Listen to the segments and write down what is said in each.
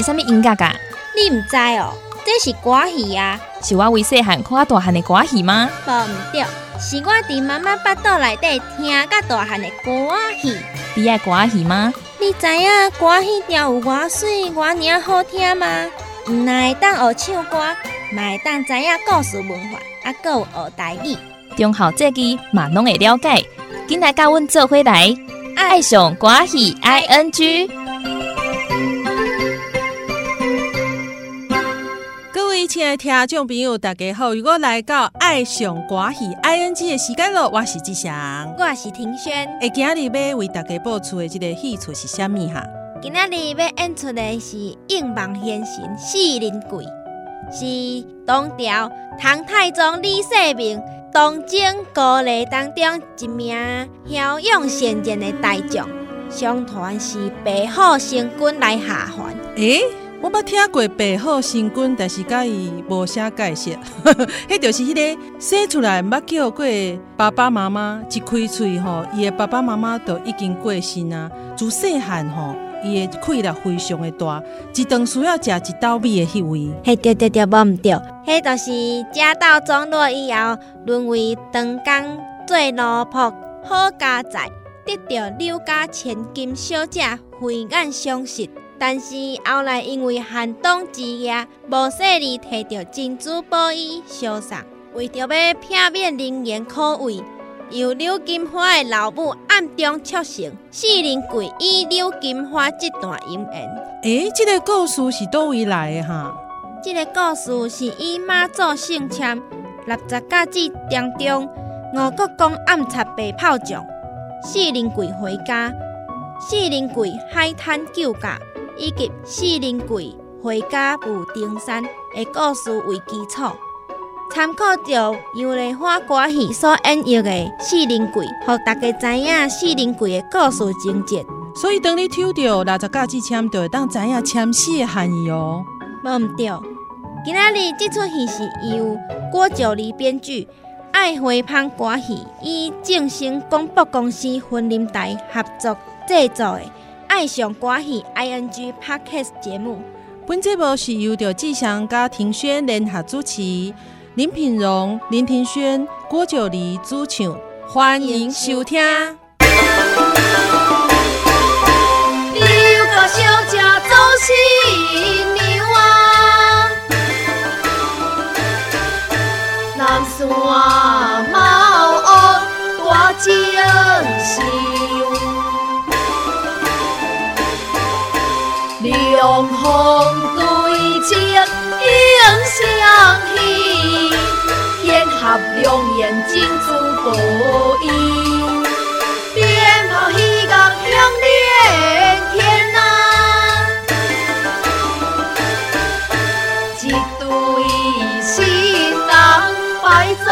是啥物音乐噶？你唔知哦，这是歌戏啊。是我为细汉看大汉的歌戏吗？无唔对，是我伫妈妈腹肚内底听甲大汉的歌戏。你爱歌戏吗？你知影歌戏调有偌水、偌尔好听吗？唔但会当学唱歌，嘛会当知影故事文化，啊，搁有学台语。中校这句嘛拢会了解。今来甲阮做伙来，爱上歌戏 I N G。位亲爱听众朋友，大家好！如果来到爱上歌戏 I N G 的时间咯，我是志祥，我是庭轩。会今日要为大家播出的这个戏出是虾米哈？今仔日要演出的是《应梦现神四人贵》，是唐朝唐太宗李世民。东征高丽当中一名骁勇善战的大将，相传是白虎星君来下凡。诶，我捌听过白虎星君，但是甲伊无啥解释。迄就是迄个生出来捌叫过爸爸妈妈，一开喙吼，伊的爸爸妈妈都已经过身啊。自细汉吼。伊的气力非常的大，一顿需要食一刀米的迄位。嘿，对对对，无毋对，迄就是家道中落以后，沦为长工做奴仆，好家在，得到刘家千金小姐慧眼相识。但是后来因为寒冬之夜，无细里摕到珍珠宝衣相送，为着要避免人言可畏。由刘金花的老母暗中促成，四人跪以刘金花这段姻缘。诶，这个故事是倒位来的哈？这个故事是以妈祖圣签六十甲子当中，吴国公暗插白炮仗，四人跪回家，四人跪海滩救驾，以及四人贵回家有登山的故事为基础。参考着杨丽花歌戏所演绎的《四人柜》，互大家知影四人鬼的故事情节。所以当你抽到六十架子签，就会当知影签诗的含义哦。无毋对，今仔日这出戏是由郭九黎编剧，爱回芳歌戏以正兴广播公司婚林台合作制作的《爱上歌戏 ING Podcast》节目。本节目是由着志祥甲庭轩联合主持。林品荣、林庭轩、郭九黎主唱，欢迎收听。六个小姐走新娘啊，南山两红对镜映相依。烟合两眼金珠宝衣，鞭炮一杠响连天呐，一对新郎拜祖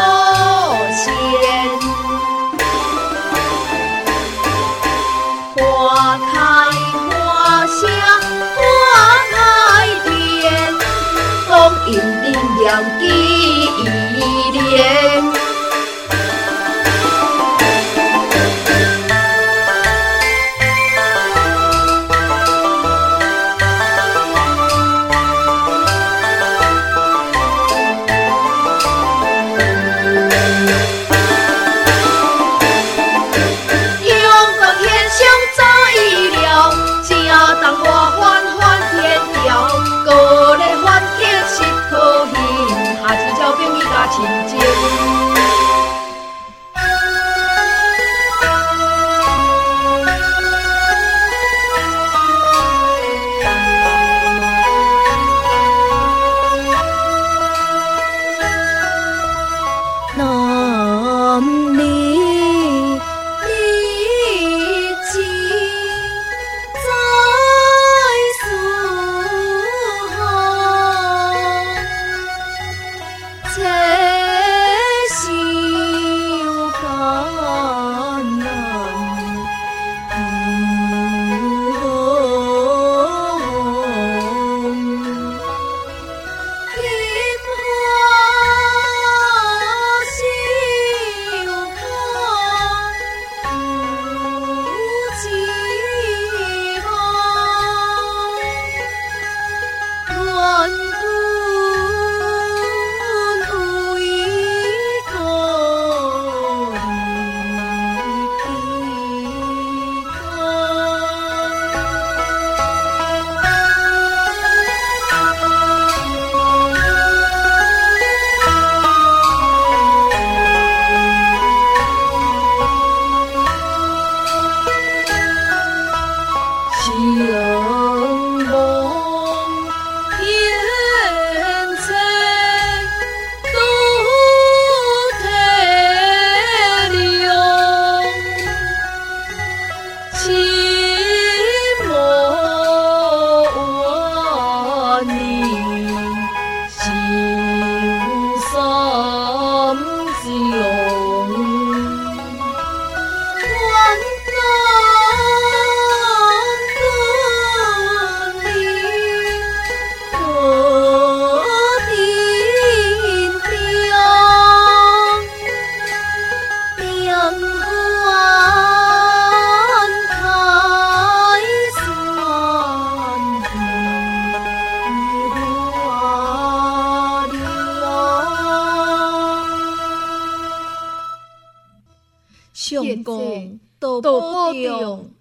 天公多保重，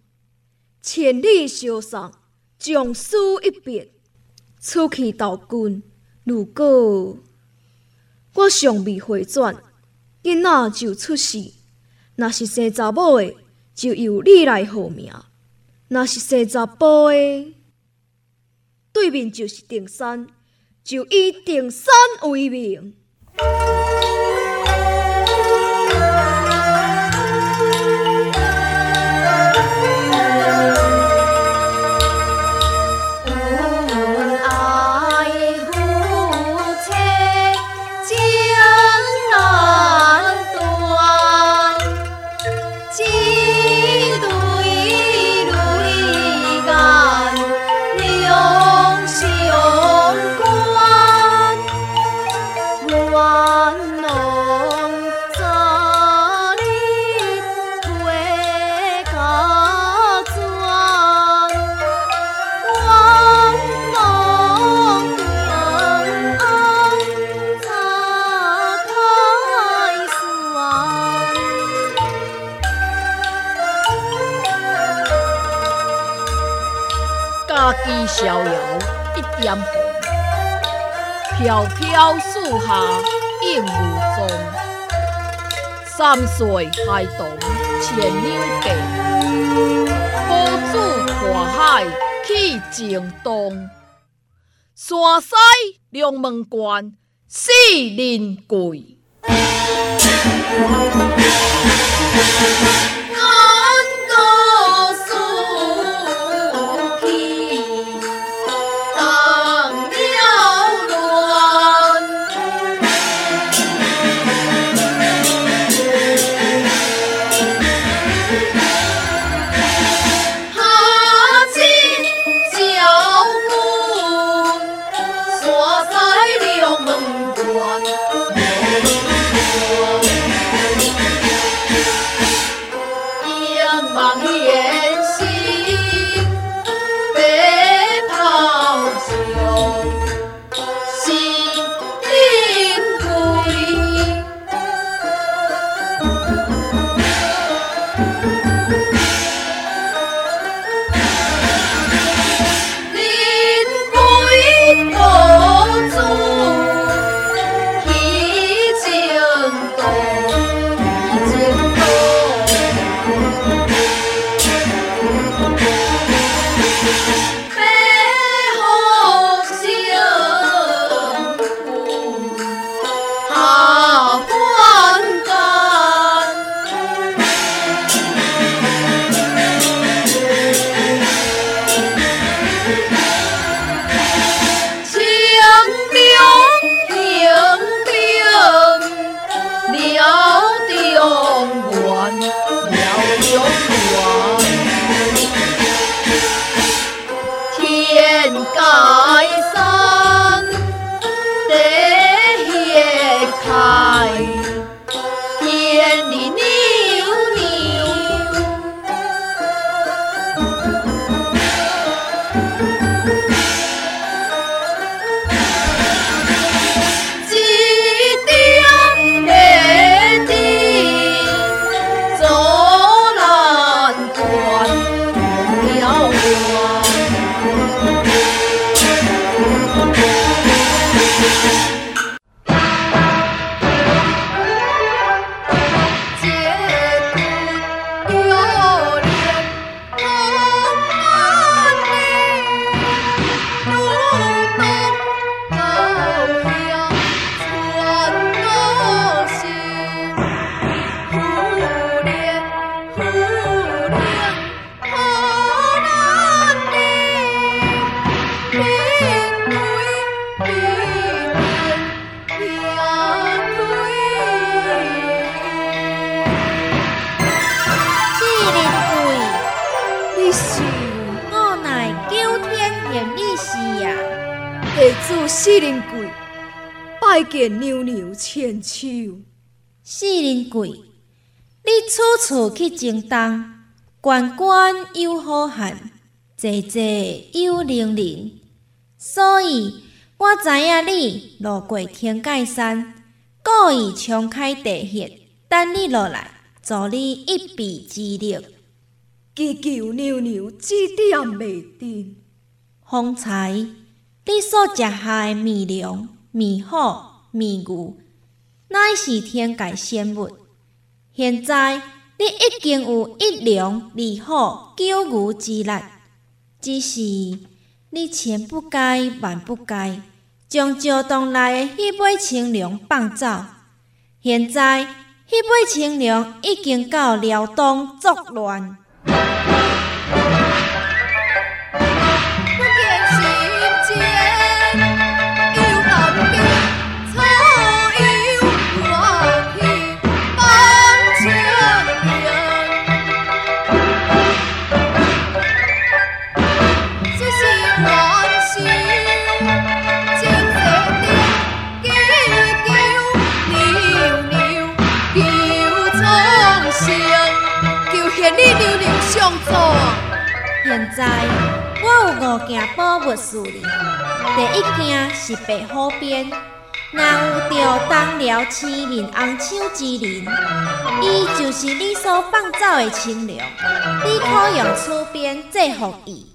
千里相送，将书一别，出去投军。如果我尚未回转，囡仔就出世；若是生查某的，就由你来号名；若是生查甫的，对面就是定山，就以定山为名。飘飘树下映无踪。三岁孩童牵牛背，宝珠跨海去情东。山西龙门关四人贵。出去争当，关关又好汉，济济又能人。所以我知影你路过天界山，故意冲开地穴，等你落来，助你一臂之力。祈求娘娘指点迷津。方才你所食下的米粮、米虎、米牛，乃是天界仙物。现在你已经有一粮二虎九牛之力，只是你千不该万不该，将石洞内的迄尾青龙放走。现在迄尾青龙已经到辽东作乱。第一件是白虎鞭，若有着当了青面红手之人，伊就是你所放走的青龙，你可用此鞭制服伊。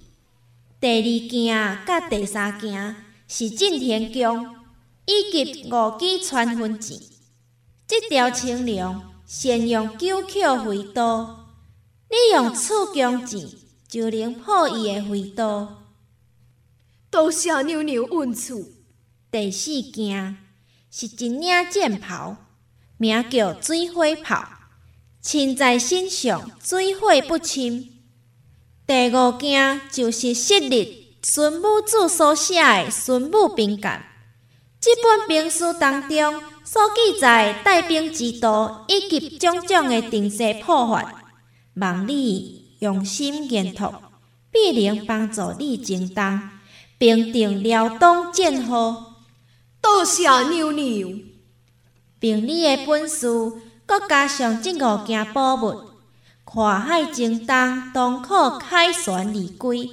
第二件甲第三件是震天弓，以及五支穿云箭。这条青龙先用九口飞刀，你用刺弓箭。就能破伊的飞刀。多谢妞妞恩赐。第四件是一领箭袍，名叫水火袍，穿在身上水火不侵。第五件就是昔日孙武子所写的《孙武兵干》，这本兵书当中所记载带兵之道以及种种的定势破法，望你。用心研读，必能帮助你成功，并定辽东战火。多谢娘娘，凭你的本事，搁加上这五件宝物，跨海征东，东可凯旋而归。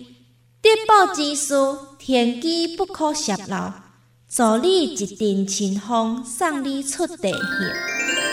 得宝之事，天机不可泄露。助你一阵清风，送你出地境。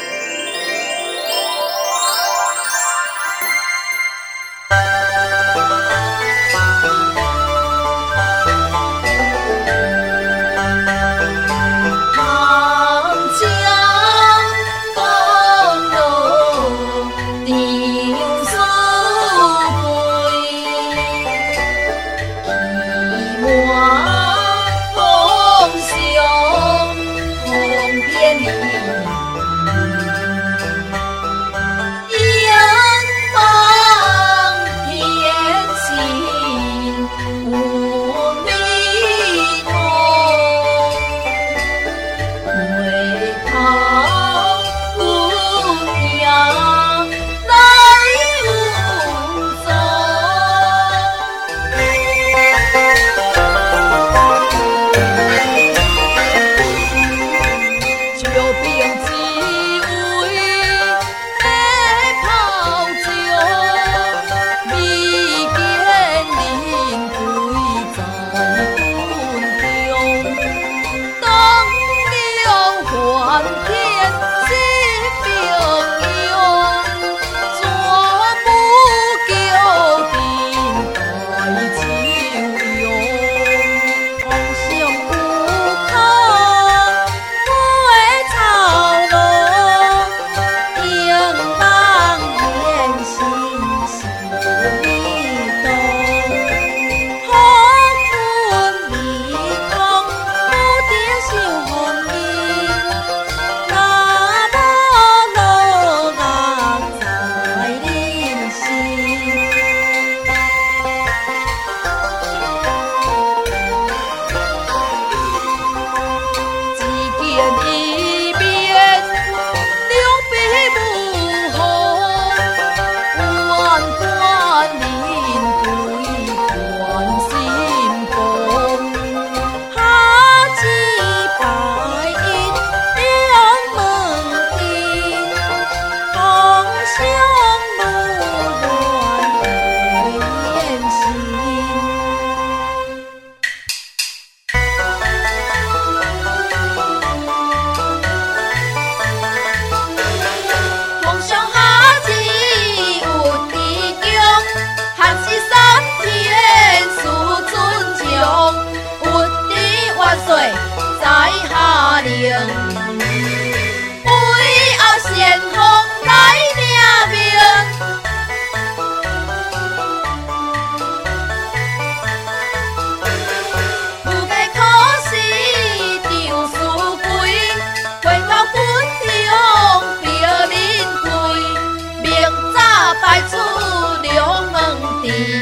早摆出两门殿，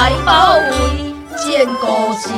来保卫，建故乡，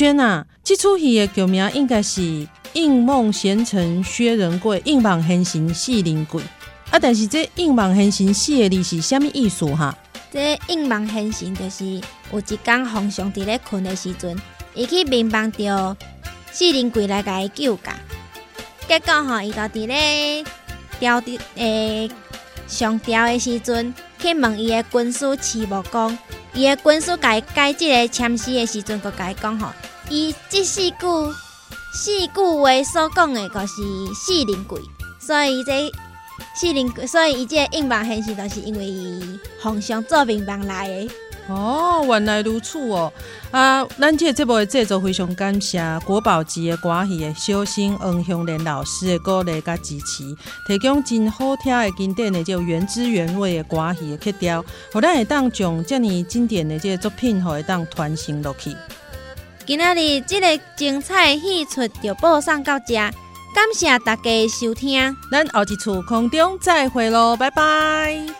轩啊，这出戏的剧名应该是《应梦贤臣薛仁贵，应梦贤行四灵鬼》啊。但是这应梦贤行四个字是什么意思哈？这应梦贤行就是有一天皇上伫咧困的时阵，伊去民望着四灵鬼来甲伊救驾，结果吼，伊就伫咧调的诶上吊的时阵，去问伊的军师赤木公。伊的军师甲伊解即个签诗的时阵，佮甲伊讲吼，伊即四句四句话所讲的，就是四灵鬼，所以这四灵，所以伊即个应望现实，就是因为伊皇上做民望来的。哦，原来如此哦！啊，咱这个节目的制作非常感谢国宝级的歌戏的小生黄香莲老师的鼓励甲支持，提供真好听的经典的就原汁原味的歌戏的曲调，互咱会当将遮尔经典的这个作品，互会当传承落去。今仔日即个精彩戏出就播送到这，感谢大家收听，咱后一次空中再会喽，拜拜。